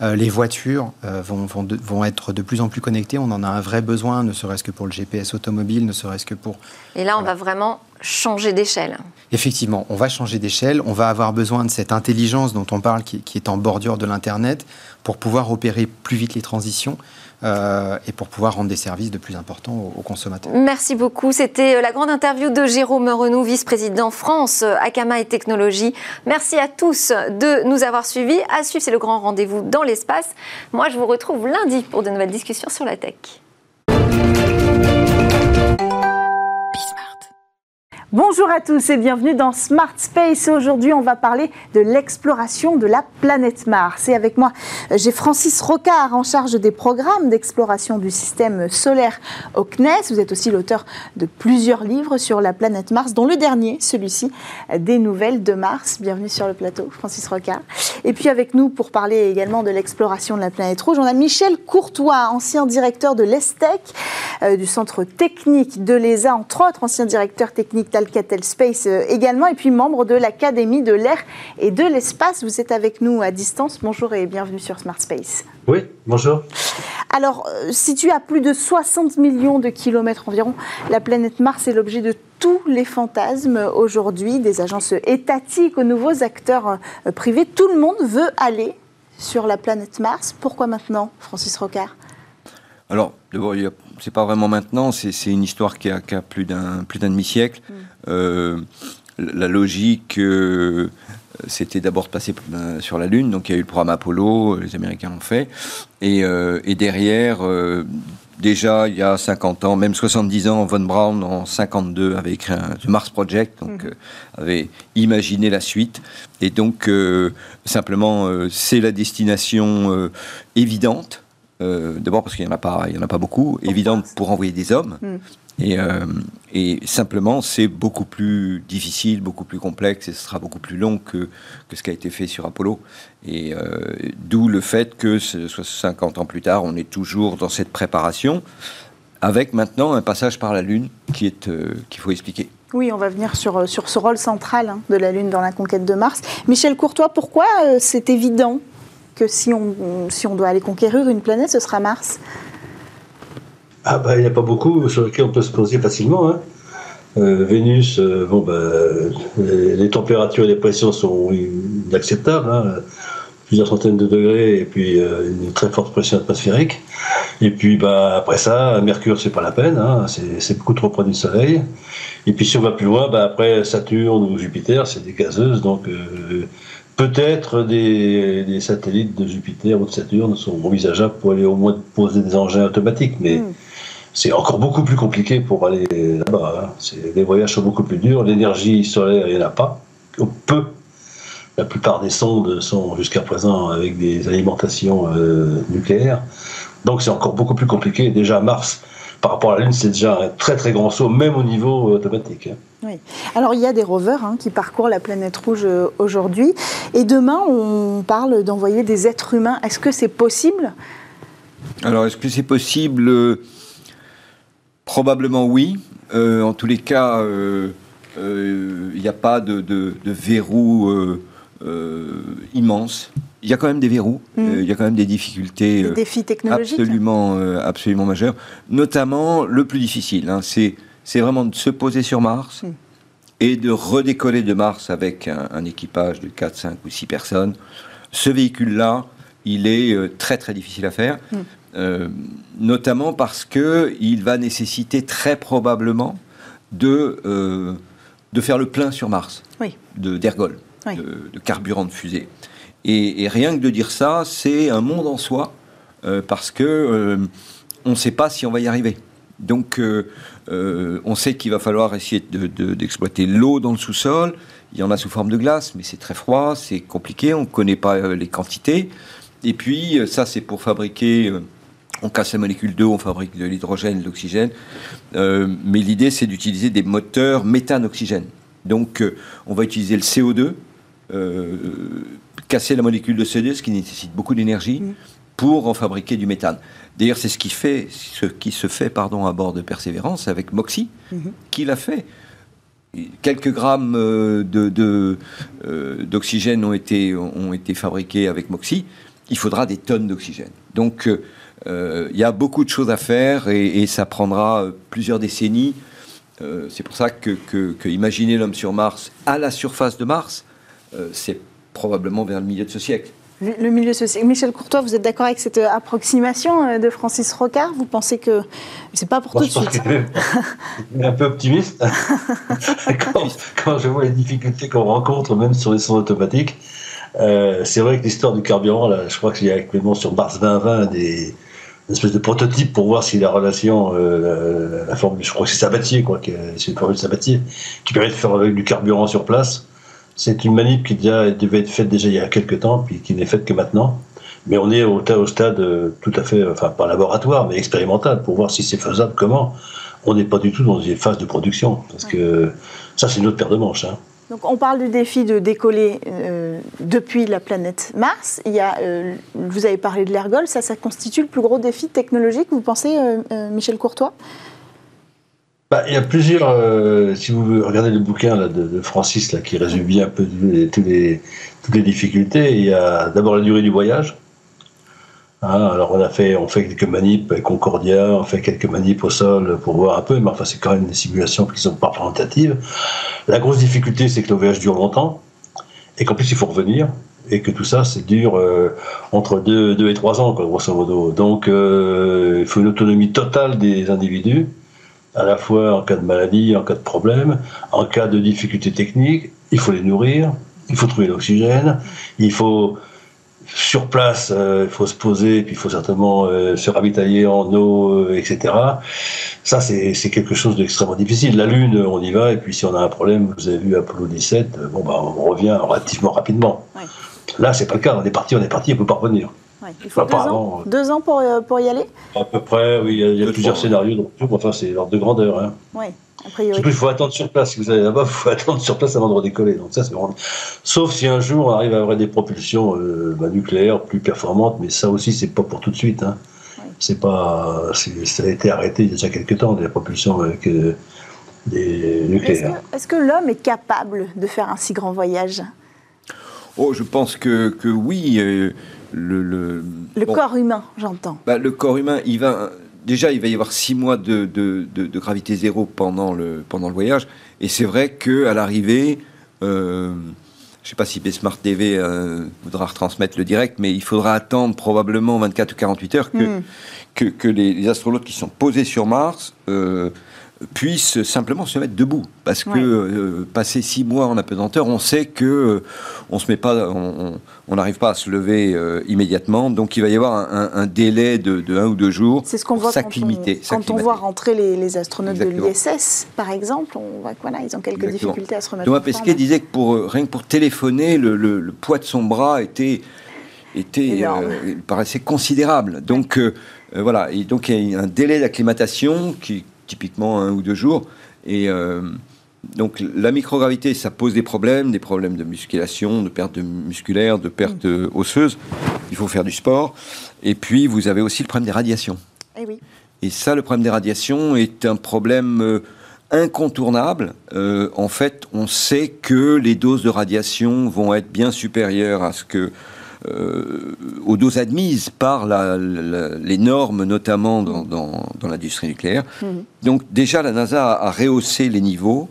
Euh, les voitures vont, vont, vont, être de plus en plus connectées. On en a un vrai besoin, ne serait-ce que pour le GPS automobile, ne serait-ce que pour... Et là, on va vraiment changer d'échelle. Effectivement, on va changer d'échelle, on va avoir besoin de cette intelligence dont on parle qui, est en bordure de l'Internet pour pouvoir opérer plus vite les transitions. Euh, et pour pouvoir rendre des services de plus importants aux, consommateurs. Merci beaucoup. C'était euh, la grande interview de Jérôme Renou, vice-président France, euh, Akama et Technologie. Merci à tous de nous avoir suivis. À suivre, c'est le grand rendez-vous dans l'espace. Moi, je vous retrouve lundi pour de nouvelles discussions sur la tech. Bonjour à tous et bienvenue dans Smart Space. Aujourd'hui, on va parler de l'exploration de la planète Mars. Et avec moi, j'ai Francis Rocard en charge des programmes d'exploration du système solaire au CNES. Vous êtes aussi l'auteur de plusieurs livres sur la planète Mars, dont le dernier, celui-ci, des nouvelles de Mars. Bienvenue sur le plateau, Francis Rocard. Et puis avec nous, pour parler également de l'exploration de la planète rouge, on a Michel Courtois, ancien directeur de l'ESTEC, euh, du centre technique de l'ESA, entre autres, ancien directeur technique Alcatel Space euh, également, et puis membre de l'Académie de l'air et de l'espace. Vous êtes avec nous à distance. Bonjour et bienvenue sur Smart Space. Oui, bonjour. Alors, euh, située à plus de 60 millions de kilomètres environ, la planète Mars est l'objet de tous les fantasmes aujourd'hui, des agences étatiques aux nouveaux acteurs euh, privés. Tout le monde veut aller sur la planète Mars. Pourquoi maintenant, Francis Rocard? Alors, d'abord, il y a c'est pas vraiment maintenant, c'est une histoire qui a, plus d'un demi-siècle. Mm. Euh, la logique, euh, c'était d'abord de passer euh, sur la Lune, donc il y a eu le programme Apollo, les Américains l'ont fait, et, derrière, déjà il y a 50 ans, même 70 ans, Von Braun en 52 avait écrit un, The Mars Project, donc mm. avait imaginé la suite, et donc simplement c'est la destination évidente euh, d'abord parce qu'il n'y en, a pas, il y en a pas beaucoup, évidente pour envoyer des hommes. Hmm. Et, euh, et, simplement, c'est beaucoup plus difficile, beaucoup plus complexe, et ce sera beaucoup plus long que, que ce qui a été fait sur Apollo. Et euh, d'où le fait que, soit 50 ans plus tard, on est toujours dans cette préparation, avec maintenant un passage par la Lune qui est qu'il faut expliquer. Oui, on va venir sur, sur ce rôle central hein, de la Lune dans la conquête de Mars. Michel Courtois, pourquoi c'est évident que si on, si on doit aller conquérir une planète, ce sera Mars Ah bah il n'y a pas beaucoup sur lesquels on peut se poser facilement. Hein. Euh, Vénus, euh, bon bah, les, températures et les pressions sont inacceptables, hein. plusieurs centaines de degrés et puis euh, une très forte pression atmosphérique. Et puis bah après ça, Mercure c'est pas la peine, hein. c'est beaucoup trop près du Soleil. Et puis si on va plus loin, bah après Saturne ou Jupiter, c'est des gazeuses, donc Peut-être des, satellites de Jupiter ou de Saturne sont envisageables pour aller au moins poser des engins automatiques, mais hmm. c'est encore beaucoup plus compliqué pour aller là-bas. Hein. Les voyages sont beaucoup plus durs, l'énergie solaire, il n'y en a pas, ou peu. La plupart des sondes sont jusqu'à présent avec des alimentations euh, nucléaires. Donc c'est encore beaucoup plus compliqué. Déjà Mars, par rapport à la Lune, c'est déjà un très très grand saut, même au niveau automatique. Hein. Oui. Alors il y a des rovers hein, qui parcourent la planète rouge euh, aujourd'hui. Et demain, on parle d'envoyer des êtres humains. Est-ce que c'est possible? Alors est-ce que c'est possible? Probablement oui. Euh, en tous les cas, il n'y a pas de, de verrou immense il y a quand même des verrous, mm. euh, il y a quand même des difficultés. Des euh, défis technologiques. Absolument, euh, absolument majeurs. Notamment, le plus difficile, hein, c'est, vraiment de se poser sur Mars mm. et de redécoller de Mars avec un, équipage de 4, 5 ou 6 personnes. Ce véhicule-là, il est très très difficile à faire, mm. notamment parce qu'il va nécessiter très probablement de, de faire le plein sur Mars, oui. de, d'ergol, de, de carburant de fusée. Et, rien que de dire ça, c'est un monde en soi, euh, parce que euh, on ne sait pas si on va y arriver. Donc, euh, on sait qu'il va falloir essayer d'exploiter l'eau dans le sous-sol. Il y en a sous forme de glace, mais c'est très froid, c'est compliqué, on ne connaît pas les quantités. Et puis, ça, c'est pour fabriquer. on casse la molécule d'eau, on fabrique de l'hydrogène, de l'oxygène. mais l'idée, c'est d'utiliser des moteurs méthane-oxygène. Donc, on va utiliser le CO2 casser la molécule de CO2, ce qui nécessite beaucoup d'énergie, mm. pour en fabriquer du méthane. D'ailleurs, c'est ce qui, fait, ce qui se fait pardon, à bord de Persévérance avec Moxie, mm-hmm. qui l'a fait. Quelques grammes euh, euh, d'oxygène ont, été, ont été fabriqués avec Moxie. Il faudra des tonnes d'oxygène. Donc, euh, il y a beaucoup de choses à faire et, ça prendra plusieurs décennies. c'est pour ça que, que, imaginer l'homme sur Mars à la surface de Mars, c'est probablement vers le milieu de ce siècle. Le milieu siècle. Michel Courtois, vous êtes d'accord avec cette euh, approximation euh, de Francis Rocard? Vous pensez que c'est pas pour tout de suite un peu optimiste. quand, je vois les difficultés qu'on rencontre, même sur les sons automatiques, euh, c'est vrai que l'histoire du carburant, là, je crois qu'il y a actuellement sur Mars 2020 des espèces de prototypes pour voir si la relation, la, formule, je crois que c'est Sabatier, quoi, c'est une formule Sabatier, qui permet de faire avec du carburant sur place. C'est une manip qui déjà, devait être faite déjà il y a quelques temps, puis qui n'est faite que maintenant. Mais on est au, au stade euh, tout à fait, enfin pas laboratoire, mais expérimental, pour voir si c'est faisable, comment. On n'est pas du tout dans une phase de production, parce que ça c'est une autre paire de manches. Hein. Donc on parle du défi de décoller euh, depuis la planète Mars. Il y a, euh, vous avez parlé de l'ergol, ça, ça constitue le plus gros défi technologique, vous pensez, Michel Courtois? Bah, il y a plusieurs. Euh, si vous regardez le bouquin là, de, Francis là, qui résume bien un peu toutes les, toutes les difficultés, il y a d'abord la durée du voyage. Hein, alors on a fait, on fait quelques manips avec Concordia, on fait quelques manips au sol pour voir un peu, mais enfin c'est quand même des simulations qui sont pas représentatives. La grosse difficulté, c'est que le voyage dure longtemps et qu'en plus il faut revenir et que tout ça, c'est dure euh, entre 2 deux, et 3 ans, grosso modo. Donc euh, il faut une autonomie totale des individus à la fois en cas de maladie, en cas de problème, en cas de difficulté technique, il faut les nourrir, il faut trouver l'oxygène, il faut sur place, euh, il faut se poser, puis il faut certainement euh, se ravitailler en eau, euh, etc. Ça, c'est quelque chose d'extrêmement difficile. La Lune, on y va, et puis si on a un problème, vous avez vu Apollo 17, bon, bah, on revient relativement rapidement. Là, c'est pas le cas. On est parti, on est parti, on peut pas revenir il faut deux, ans, pour, euh, pour, y aller À peu près, oui. Il y a, plusieurs scénarios, donc enfin, c'est l'ordre de grandeur. Hein. Oui, il faut attendre sur place. Si vous allez là-bas, il faut attendre sur place avant de redécoller. Donc ça, c'est Sauf si un jour on arrive à avoir des propulsions euh, bah, nucléaires plus performantes, mais ça aussi, c'est pas pour tout de suite. Hein. C'est pas, ça a été arrêté il y a déjà quelques temps, des propulsions avec euh, des nucléaires. Est-ce que, l'homme est capable de faire un si grand voyage? Oh, je pense que, que oui le, le, corps humain, j'entends. Bah, le corps humain, il va déjà, il va y avoir six mois de, de, de, gravité zéro pendant le, pendant le voyage. Et c'est vrai qu'à l'arrivée, euh, je ne sais pas si Smart TV euh, voudra retransmettre le direct, mais il faudra attendre probablement 24 ou 48 heures que, hmm. que, que les, astronautes qui sont posés sur Mars euh, puissent simplement se mettre debout. Parce que euh, passer six mois en apesanteur, on sait que euh, on se met pas, on n'arrive pas à se lever euh, immédiatement. Donc il va y avoir un, délai de, un ou deux jours C'est ce qu'on voit. Quand, on, voit rentrer les, astronautes de l'ISS, par exemple, on voit qu'ils ils ont quelques difficultés à se remettre. Thomas Pesquet disait que pour, rien que pour téléphoner, le, poids de son bras était était paraissait considérable. Donc voilà, et donc il y a un délai d'acclimatation qui typiquement un ou deux jours. Et, euh, donc la microgravité, ça pose des problèmes, des problèmes de musculation, de perte de musculaire, de perte mm. osseuse. Il faut faire du sport. Et puis vous avez aussi le problème des radiations. Et, eh oui. et ça, le problème des radiations est un problème euh, incontournable. Euh, en fait, on sait que les doses de radiation vont être bien supérieures à ce que euh, aux doses admises par les normes, notamment dans, l'industrie nucléaire. Mm. Donc déjà, la NASA a rehaussé les niveaux.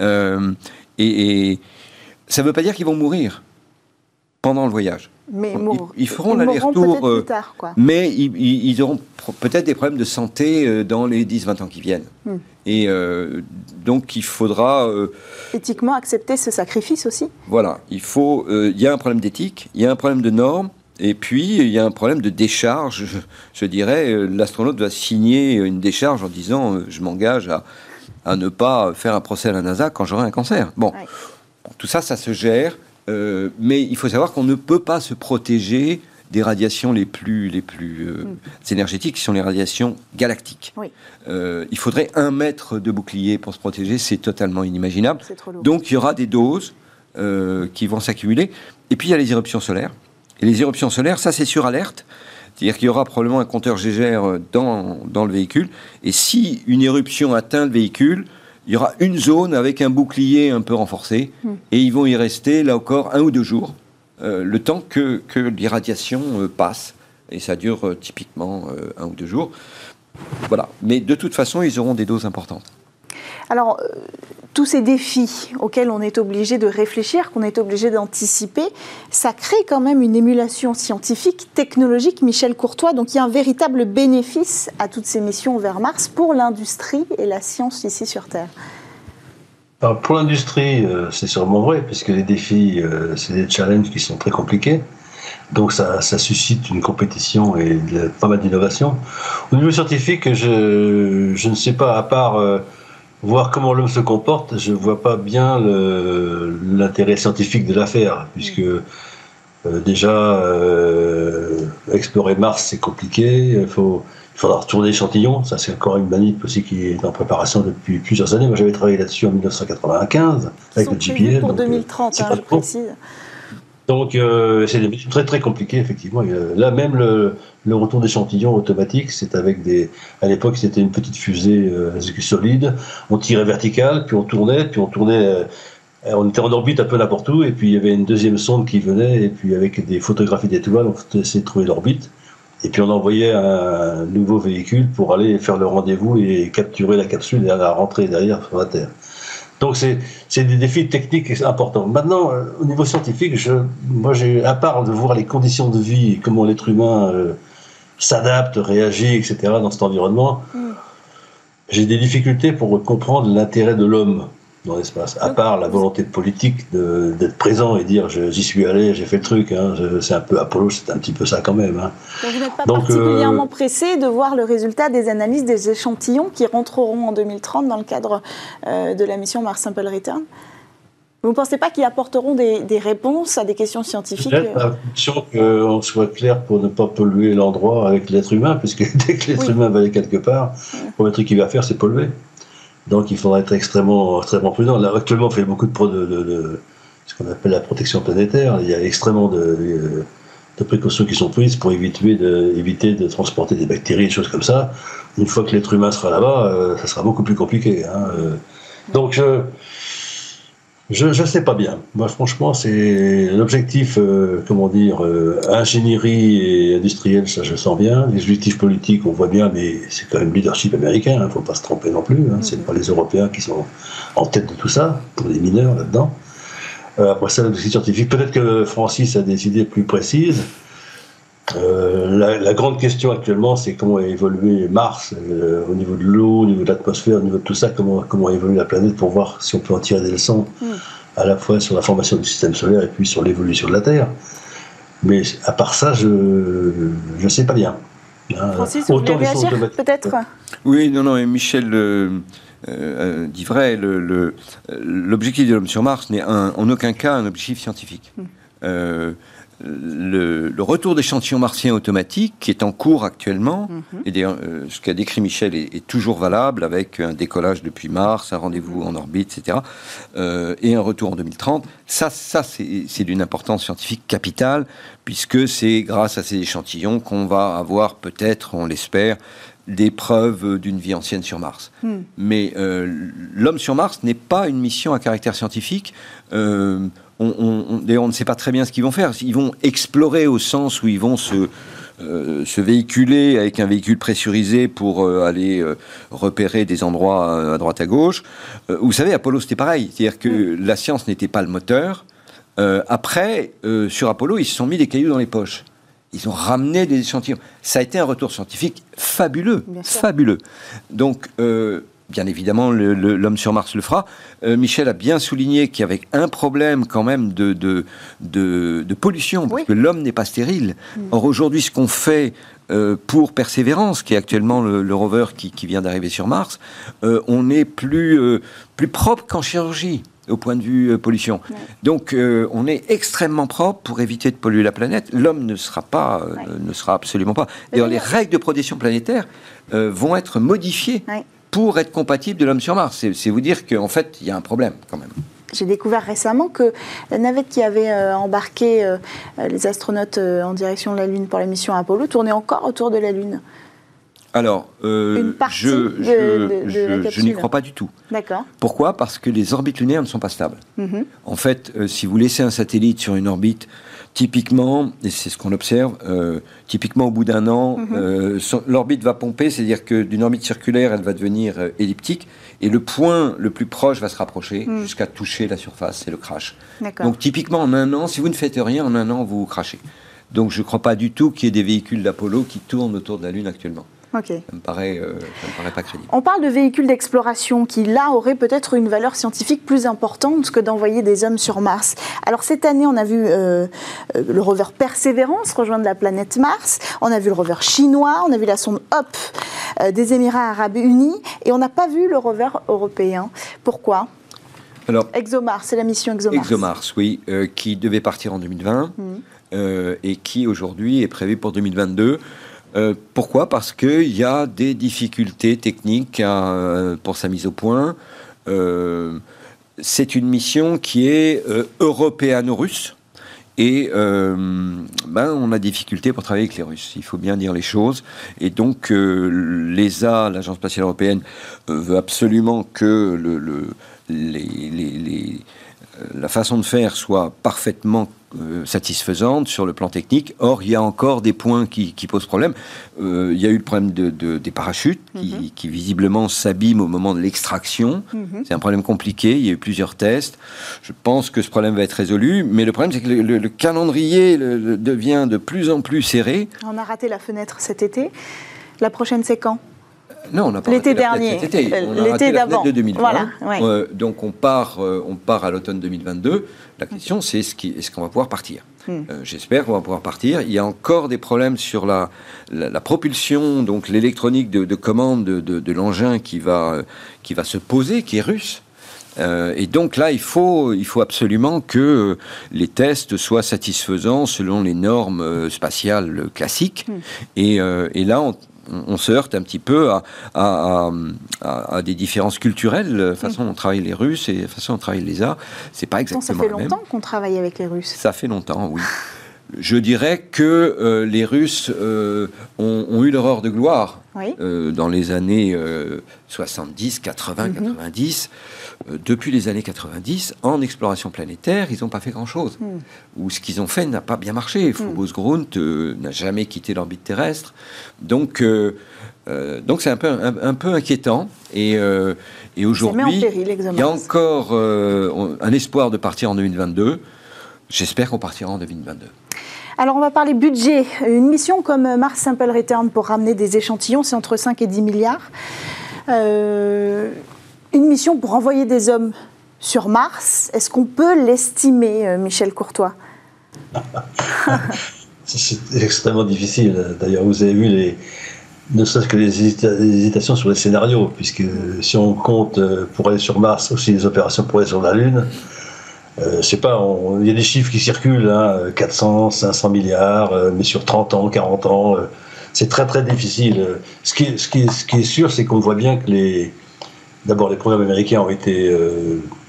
Euh, et, ça ne veut pas dire qu'ils vont mourir pendant le voyage. Mais ils, feront l'aller-retour, euh, mais ils, auront peut-être des problèmes de santé euh, dans les 10-20 ans qui viennent. Hmm. Et donc il faudra... Éthiquement accepter ce sacrifice aussi Voilà, il faut... Il y a un problème d'éthique, il y a un problème de normes, et puis, il y a un problème de décharge. Je, dirais, l'astronaute doit signer une décharge en disant Je m'engage à, à ne pas faire un procès à la NASA quand j'aurai un cancer. Bon, tout ça, ça se gère, euh, mais il faut savoir qu'on ne peut pas se protéger des radiations les plus, les plus euh, mm. énergétiques, qui sont les radiations galactiques. Euh, il faudrait un mètre de bouclier pour se protéger, c'est totalement inimaginable. Donc il y aura des doses qui vont s'accumuler. Et puis il y a les éruptions solaires. Et les éruptions solaires, ça c'est sur alerte. C'est-à-dire qu'il y aura probablement un compteur Gégère dans, dans le véhicule. Et si une éruption atteint le véhicule, il y aura une zone avec un bouclier un peu renforcé. Hmm. Et ils vont y rester, là encore, un ou deux jours, euh, le temps que, que l'irradiation euh, passe. Et ça dure euh, typiquement un ou deux jours. Voilà. Mais de toute façon, ils auront des doses importantes. Alors, euh, tous ces défis auxquels on est obligé de réfléchir, qu'on est obligé d'anticiper, ça crée quand même une émulation scientifique, technologique. Michel Courtois, donc il y a un véritable bénéfice à toutes ces missions vers Mars pour l'industrie et la science ici sur Terre. pour l'industrie, euh, c'est sûrement vrai, puisque les défis, euh, c'est des challenges qui sont très compliqués. Donc ça, suscite une compétition et pas mal d'innovation. Au niveau scientifique, je, je, ne sais pas, à part voir comment l'homme se comporte, je ne vois pas bien l'intérêt scientifique de l'affaire, puisque euh, déjà, euh, explorer Mars, c'est compliqué, il, faut, il faudra retourner l'échantillon, ça c'est encore une manip aussi qui est en préparation depuis plusieurs années. Moi j'avais travaillé là-dessus en 1995 avec le GPS. pour 2030, euh, hein, je précise. Donc euh, c'est très très compliqué effectivement. Là même le, retour d'échantillons automatique, c'est avec des. À l'époque c'était une petite fusée euh, solide. On tirait vertical, puis on tournait, puis on tournait. Euh, on était en orbite un peu n'importe où, et puis il y avait une deuxième sonde qui venait, et puis avec des photographies d'étoiles, on essayait de trouver l'orbite. Et puis on envoyait un nouveau véhicule pour aller faire le rendez-vous et capturer la capsule et la rentrer derrière sur la Terre. Donc c'est des défis techniques importants. Maintenant, euh, au niveau scientifique, je, moi j'ai, à part de voir les conditions de vie comment l'être humain euh, s'adapte, réagit, etc. dans cet environnement, mm. j'ai des difficultés pour comprendre l'intérêt de l'homme dans l'espace, à part la volonté politique d'être présent et dire j'y suis allé, j'ai fait le truc. Hein, c'est un peu Apollo, c'est un petit peu ça quand même. Hein. Donc vous n'êtes pas particulièrement euh, pressé de voir le résultat des analyses des échantillons qui rentreront en 2030 dans le cadre euh, de la mission Mars Sample Return vous ne pensez pas qu'ils apporteront des, réponses à des questions scientifiques Peut-être, euh? Qu'on soit clair pour ne pas polluer l'endroit avec l'être humain, puisque dès que l'être humain va aller quelque part, le premier truc qu'il va faire, c'est polluer. Donc il faudra être extrêmement, extrêmement prudent. Là, actuellement, on fait beaucoup de, de, ce qu'on appelle la protection planétaire. Il y a extrêmement de, précautions qui sont prises pour éviter de, éviter de transporter des bactéries, des choses comme ça. Une fois que l'être humain sera là-bas, euh, ça sera beaucoup plus compliqué. Hein, euh. Donc je je ne sais pas bien. Moi, franchement, c'est l'objectif, euh, comment dire, euh, ingénierie et industrielle, ça je sens bien. Les objectifs politiques, on voit bien, mais c'est quand même leadership américain, il hein, ne faut pas se tromper non plus. Hein. Ce n'est pas les Européens qui sont en tête de tout ça, pour les mineurs là-dedans. Euh, après ça, l'objectif scientifique, peut-être que Francis a des idées plus précises. Euh, la, grande question actuellement, c'est comment évoluer Mars euh, au niveau de l'eau, au niveau de l'atmosphère, au niveau de tout ça, comment, comment évolue la planète pour voir si on peut en tirer des leçons, hmm. à la fois sur la formation du système solaire et puis sur l'évolution de la Terre. Mais à part ça, je ne sais pas bien. Hein, Francis, vous voulez réagir peut-être? Oui, non, non, et Michel euh, dit vrai, l'objectif de l'homme sur Mars n'est en aucun cas un objectif scientifique. Hmm. Le, retour d'échantillons martiens automatiques qui est en cours actuellement, mhm. et d'ailleurs euh, ce qu'a décrit Michel est, toujours valable avec un décollage depuis Mars, un rendez-vous en orbite, etc., euh, et un retour en 2030. Ça, ça c'est d'une importance scientifique capitale, puisque c'est grâce à ces échantillons qu'on va avoir peut-être, on l'espère, des preuves d'une vie ancienne sur Mars. Hmm. Mais euh, l'homme sur Mars n'est pas une mission à caractère scientifique on, d'ailleurs, on ne sait pas très bien ce qu'ils vont faire. Ils vont explorer au sens où ils vont se, euh, véhiculer avec un véhicule pressurisé pour euh, aller euh, repérer des endroits à, droite à gauche. vous savez, Apollo, c'était pareil. C'est-à-dire que mm. la science n'était pas le moteur. après, sur Apollo, ils se sont mis des cailloux dans les poches. Ils ont ramené des échantillons. Ça a été un retour scientifique fabuleux, fabuleux. Donc, bien évidemment, l'homme sur Mars le fera. Euh, Michel a bien souligné qu'il y avait un problème quand même de, de, pollution, parce que l'homme n'est pas stérile. Mm. Or, aujourd'hui, ce qu'on fait euh, pour Persévérance, qui est actuellement le, rover qui, vient d'arriver sur Mars, euh, on est plus, plus propre qu'en chirurgie au point de vue pollution. Donc on est extrêmement propre pour éviter de polluer la planète. L'homme ne sera pas, ne sera absolument pas. D'ailleurs, les règles de protection planétaire vont être modifiées pour être compatible de l'homme sur Mars. C'est vous dire qu'en fait, il y a un problème quand même. J'ai découvert récemment que la navette qui avait euh, embarqué euh, les astronautes euh, en direction de la Lune pour la mission Apollo tournait encore autour de la Lune. Alors, Une je, je, n'y crois pas du tout. D'accord. Pourquoi? Parce que les orbites lunaires ne sont pas stables. Mhm. En fait, si vous laissez un satellite sur une orbite Typiquement, et c'est ce qu'on observe, euh, typiquement au bout d'un an, mhm. euh, l'orbite va pomper, c'est-à-dire que d'une orbite circulaire, elle va devenir euh, elliptique, et le point le plus proche va se rapprocher mhm. jusqu'à toucher la surface, c'est le crash. Donc typiquement en un an, si vous ne faites rien, en un an, vous, vous crachez. Donc je ne crois pas du tout qu'il y ait des véhicules d'Apollo qui tournent autour de la Lune actuellement. Ça me paraît, euh, me paraît pas crédible. On parle de véhicules d'exploration qui, là, auraient peut-être une valeur scientifique plus importante que d'envoyer des hommes sur Mars. Alors, cette année, on a vu euh, euh, le rover Persévérance rejoindre la planète Mars. On a vu le rover chinois. On a vu la sonde HOP des Émirats Arabes Unis. Et on n'a pas vu le rover européen. Pourquoi? Alors, ExoMars, c'est la mission ExoMars. ExoMars, oui, qui devait partir en 2020 mmh. et qui aujourd'hui est prévu pour 2022. Euh, pourquoi? Parce qu'il y a des difficultés techniques euh, pour sa mise au point. Euh, c'est une mission qui est européano-russe. Et ben, on a des difficultés pour travailler avec les Russes, il faut bien dire les choses. Et donc l'ESA, l'Agence spatiale européenne, veut absolument que le, la façon de faire soit parfaitement euh, satisfaisante sur le plan technique. Or, il y a encore des points qui, posent problème. Euh, il y a eu le problème de, des parachutes mhm. qui, visiblement s'abîment au moment de l'extraction. Mhm. C'est un problème compliqué. Il y a eu plusieurs tests. Je pense que ce problème va être résolu. Mais le problème, c'est que le, calendrier devient de plus en plus serré. On a raté la fenêtre cet été. La prochaine, c'est quand? Non, on n'a pas l'été dernier, l'été d'avant, de 2020. Euh, donc on part, on part à l'automne 2022. La question, c'est est-ce qu'on va pouvoir partir? Hmm. euh, J'espère qu'on va pouvoir partir. Il y a encore des problèmes sur la, la, propulsion, donc l'électronique de, commande de, l'engin qui va, qui va se poser, qui est russe. Euh, et donc là, il faut, il faut absolument que les tests soient satisfaisants selon les normes spatiales classiques. Hmm. Et, et, là, on, on se heurte un petit peu à, des différences culturelles, la façon dont on travaille les Russes et la façon dont on travaille les Arts. C'est pas exactement Ça fait longtemps qu'on travaille avec les Russes. Ça fait longtemps, oui. Je dirais que euh, les Russes euh, ont, eu leur heure de gloire euh, dans les années 70, 80, 90. depuis les années 90, en exploration planétaire, ils n'ont pas fait grand-chose. Mm. Ou ce qu'ils ont fait n'a pas bien marché. Mm. Phobos Grunt n'a jamais quitté l'orbite terrestre. Donc, donc c'est un peu, un, peu inquiétant. Et, et aujourd'hui, il y a encore un espoir de partir en 2022. J'espère qu'on partira en 2022. Alors on va parler budget. Une mission comme Mars Simple Return pour ramener des échantillons, c'est entre 5 et 10 milliards. Euh, une mission pour envoyer des hommes sur Mars, est-ce qu'on peut l'estimer, euh, Michel Courtois? C'est extrêmement difficile. D'ailleurs, vous avez vu les, ne serait-ce que les, hésitations sur les scénarios, puisque si on compte euh, pour aller sur Mars, aussi les opérations pour aller sur la Lune, euh, c'est pas, il y a des chiffres qui circulent, 400, hein, 500 milliards, euh, mais sur 30 ans, 40 ans, euh, c'est très très difficile. Ce qui est, ce qui ce qui est sûr, c'est qu'on voit bien que les, d'abord les programmes américains ont été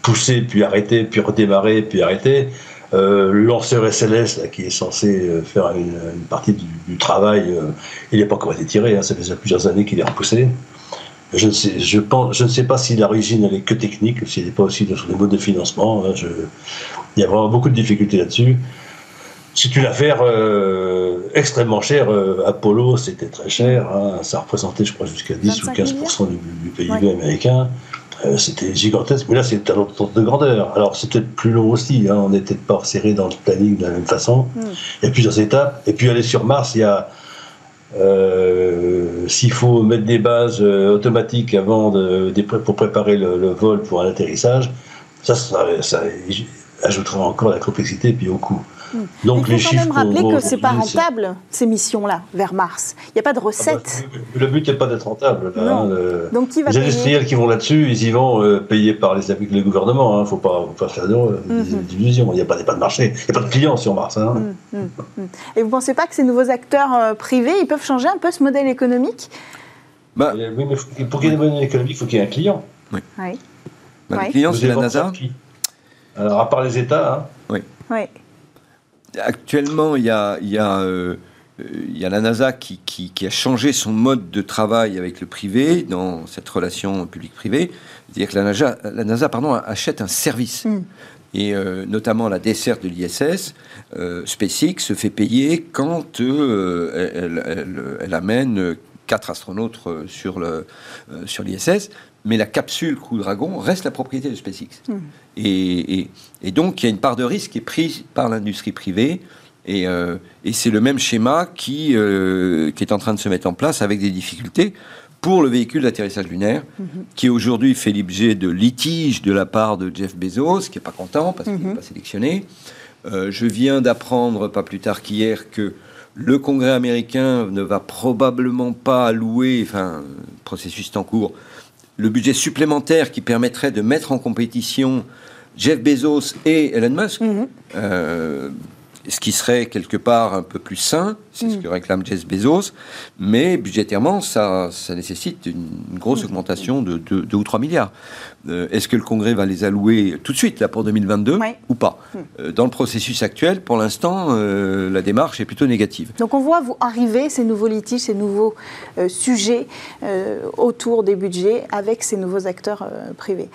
poussés, puis arrêtés, puis redémarrés, puis arrêtés. le lanceur SLS, là, qui est censé faire une, partie du, travail, il n'est pas encore été tiré, hein, ça fait plusieurs années qu'il est repoussé. Je ne sais, je pense, je ne sais pas si l'origine elle est que technique, s'il n'est pas aussi sur les modes de financement. Hein, je, il y a vraiment beaucoup de difficultés là-dessus. C'est une affaire euh, extrêmement chère. Euh, Apollo, c'était très cher. Hein, ça représentait, je crois, jusqu'à 10 ou 15 du, du, PIB américain. Euh, c'était gigantesque. Mais là, c'est un autre de grandeur. Alors, c'est peut-être plus long aussi. Hein, on n'est peut-être pas serré dans le planning de la même façon. Hmm. Il y a plusieurs étapes. Et puis, aller sur Mars, il y a euh, s'il faut mettre des bases euh, automatiques avant de, pour préparer le, vol pour un atterrissage, ça, ça, ça ajoutera encore la complexité et puis au coût. Donc Il faut quand même rappeler que c'est pas rentable ces missions-là vers Mars. Il n'y a pas de ah bah, recette. le but n'est pas d'être rentable. Hein, Donc qui va les industriels qui vont là-dessus, ils y vont euh, payés par les, les gouvernements. Il hein. ne faut pas, pas faire d'illusions. Il n'y a pas, pas de marché, il n'y a pas de clients sur Mars. Hein. Mhm, mhm, Et vous ne pensez pas que ces nouveaux acteurs euh, privés, ils peuvent changer un peu ce modèle économique? Bah, oui, mais pour qu'il y ait un modèle économique, il faut qu'il y ait un client. Oui. oui. Bah, Le client, c'est la NASA. Alors, à part les États. Oui. oui actuellement, il y a, euh, la NASA qui, a changé son mode de travail avec le privé dans cette relation public-privé. C'est-à-dire que la NASA, la NASA pardon, achète un service. Hmm. Et euh, notamment la desserte de l'ISS, euh, SpaceX se fait payer quand elle, amène quatre astronautes sur l'ISS mais la capsule Crew Dragon reste la propriété de SpaceX. Hmm. Et, donc, il y a une part de risque qui est prise par l'industrie privée. Et, euh, c'est le même schéma qui, euh, qui est en train de se mettre en place avec des difficultés pour le véhicule d'atterrissage lunaire, hmm. qui aujourd'hui fait l'objet de litiges de la part de Jeff Bezos, qui n'est pas content parce qu'il n'est hmm. pas sélectionné. Euh, je viens d'apprendre, pas plus tard qu'hier, que le Congrès américain ne va probablement pas allouer, enfin, le processus est en cours, le budget supplémentaire qui permettrait de mettre en compétition Jeff Bezos et Elon Musk, mhm. euh, ce qui serait quelque part un peu plus sain, c'est ce mm. que réclame Jeff Bezos, mais budgétairement, ça, ça nécessite une grosse mm. augmentation de 2 ou 3 milliards. Euh, est-ce que le Congrès va les allouer tout de suite, là, pour 2022, ou pas euh, Dans le processus actuel, pour l'instant, euh, la démarche est plutôt négative. Donc on voit vous arriver ces nouveaux litiges, ces nouveaux sujets autour des budgets avec ces nouveaux acteurs privés.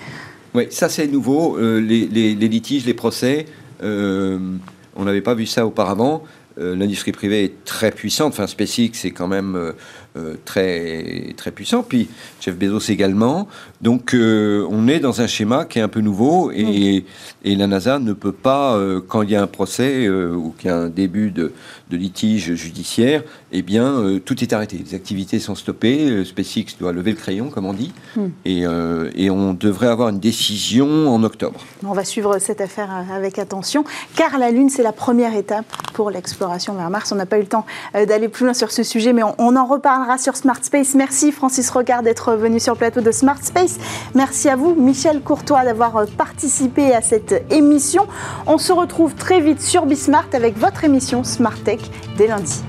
Oui, ça c'est nouveau, les, les, les, litiges, les procès. On n'avait pas vu ça auparavant. Euh, l'industrie privée est très puissante. Enfin, SpaceX c'est quand même euh, euh, très, très puissant. Puis Jeff Bezos également. Donc euh, on est dans un schéma qui est un peu nouveau et, et la NASA ne peut pas, euh, quand il y a un procès ou qu'il y a un début de, de litige judiciaire, eh bien tout est arrêté. Les activités sont stoppées. SpaceX doit lever le crayon, comme on dit. Hmm. Et, et, on devrait avoir une décision en octobre. On va suivre cette affaire avec attention, car la Lune, c'est la première étape pour l'exploration vers Mars. On n'a pas eu le temps d'aller plus loin sur ce sujet, mais on, on en reparlera sur Smart Space. Merci Francis Rocard d'être venu sur le plateau de Smart Space. Merci à vous Michel Courtois d'avoir participé à cette émission. On se retrouve très vite sur Bismart avec votre émission Smart Tech dès lundi.